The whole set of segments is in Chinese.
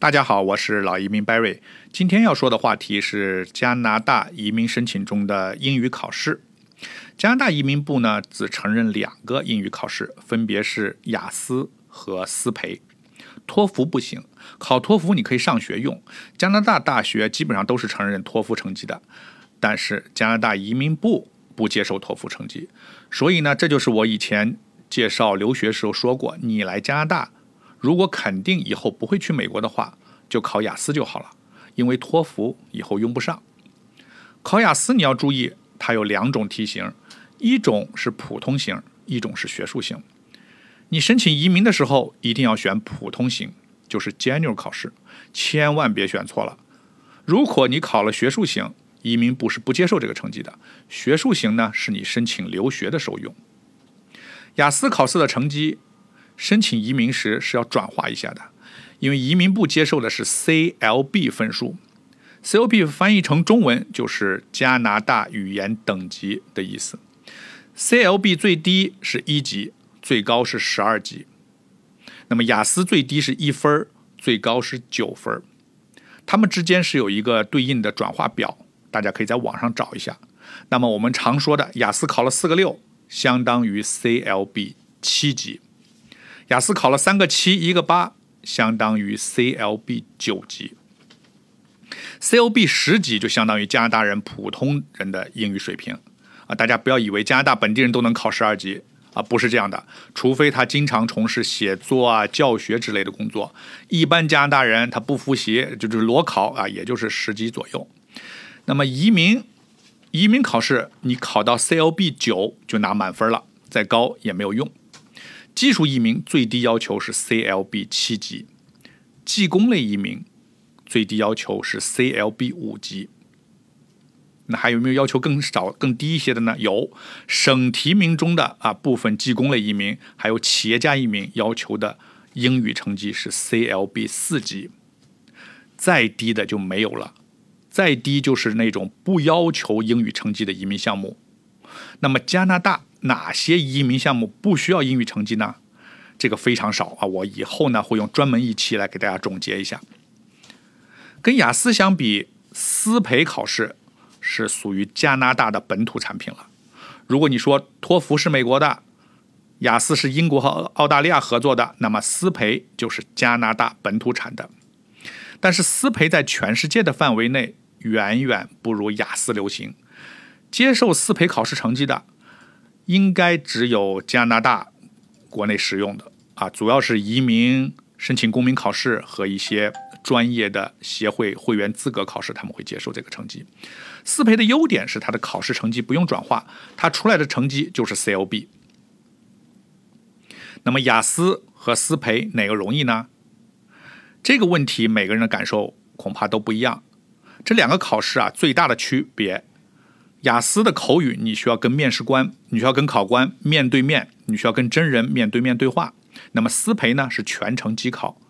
大家好，我是老移民 Barry。今天要说的话题是加拿大移民申请中的英语考试。加拿大移民部呢只承认两个英语考试，分别是雅思和思培，托福不行。考托福你可以上学用，加拿大大学基本上都是承认托福成绩的，但是加拿大移民部不接受托福成绩。所以呢，这就是我以前介绍留学时候说过，你来加拿大。如果肯定以后不会去美国的话，就考雅思就好了，因为托福以后用不上。考雅思你要注意，它有两种题型，一种是普通型，一种是学术型。你申请移民的时候一定要选普通型，就是 General 考试，千万别选错了。如果你考了学术型，移民部是不接受这个成绩的。学术型呢，是你申请留学的时候用。雅思考试的成绩。申请移民时是要转化一下的，因为移民部接受的是 CLB 分数，CLB 翻译成中文就是加拿大语言等级的意思。CLB 最低是一级，最高是十二级。那么雅思最低是一分，最高是九分。它们之间是有一个对应的转化表，大家可以在网上找一下。那么我们常说的雅思考了四个六，相当于 CLB 七级。雅思考了三个七一个八，相当于 CLB 九级。CLB 十级就相当于加拿大人普通人的英语水平啊！大家不要以为加拿大本地人都能考十二级啊，不是这样的，除非他经常从事写作啊、教学之类的工作。一般加拿大人他不复习，就是裸考啊，也就是十级左右。那么移民移民考试，你考到 CLB 九就拿满分了，再高也没有用。技术移民最低要求是 CLB 七级，技工类移民最低要求是 CLB 五级。那还有没有要求更少、更低一些的呢？有，省提名中的啊部分技工类移民，还有企业家移民要求的英语成绩是 CLB 四级，再低的就没有了。再低就是那种不要求英语成绩的移民项目。那么加拿大。哪些移民项目不需要英语成绩呢？这个非常少啊！我以后呢会用专门一期来给大家总结一下。跟雅思相比，思培考试是属于加拿大的本土产品了。如果你说托福是美国的，雅思是英国和澳大利亚合作的，那么思培就是加拿大本土产的。但是思培在全世界的范围内远远不如雅思流行，接受思培考试成绩的。应该只有加拿大国内使用的啊，主要是移民申请公民考试和一些专业的协会会员资格考试，他们会接受这个成绩。思培的优点是它的考试成绩不用转化，它出来的成绩就是 CLB。那么雅思和思培哪个容易呢？这个问题每个人的感受恐怕都不一样。这两个考试啊，最大的区别。雅思的口语，你需要跟面试官，你需要跟考官面对面，你需要跟真人面对面对话。那么思培呢是全程机考，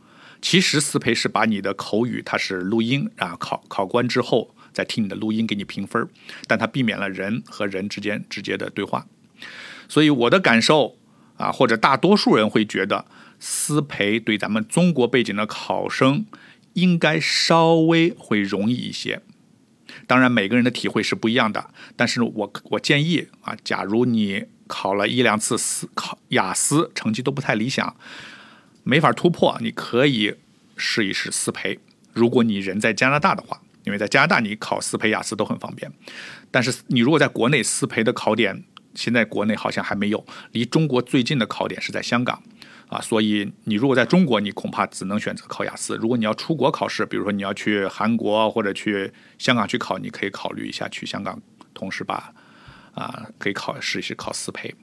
其实思培是把你的口语它是录音啊，考考官之后再听你的录音给你评分，但它避免了人和人之间直接的对话。所以我的感受啊，或者大多数人会觉得思培对咱们中国背景的考生应该稍微会容易一些。当然，每个人的体会是不一样的。但是我我建议啊，假如你考了一两次思考雅思，成绩都不太理想，没法突破，你可以试一试思培。如果你人在加拿大的话，因为在加拿大你考思培雅思都很方便。但是你如果在国内思培的考点，现在国内好像还没有，离中国最近的考点是在香港。啊，所以你如果在中国，你恐怕只能选择考雅思。如果你要出国考试，比如说你要去韩国或者去香港去考，你可以考虑一下去香港，同时把啊可以考试一试考四培。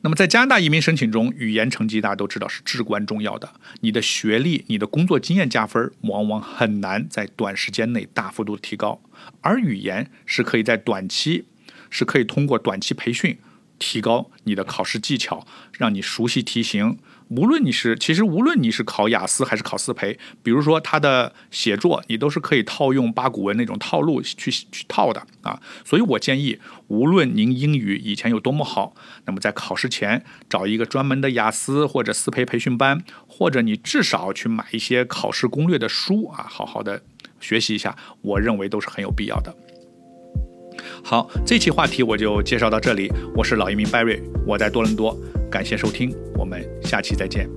那么在加拿大移民申请中，语言成绩大家都知道是至关重要的。你的学历、你的工作经验加分，往往很难在短时间内大幅度提高，而语言是可以在短期是可以通过短期培训。提高你的考试技巧，让你熟悉题型无论你是其实无论你是考雅思还是考思培，比如说他的写作，你都是可以套用八股文那种套路去去套的啊。所以我建议，无论您英语以前有多么好，那么在考试前找一个专门的雅思或者思培培训班，或者你至少去买一些考试攻略的书啊，好好的学习一下，我认为都是很有必要的。好，这期话题我就介绍到这里。我是老移民 Barry，我在多伦多，感谢收听，我们下期再见。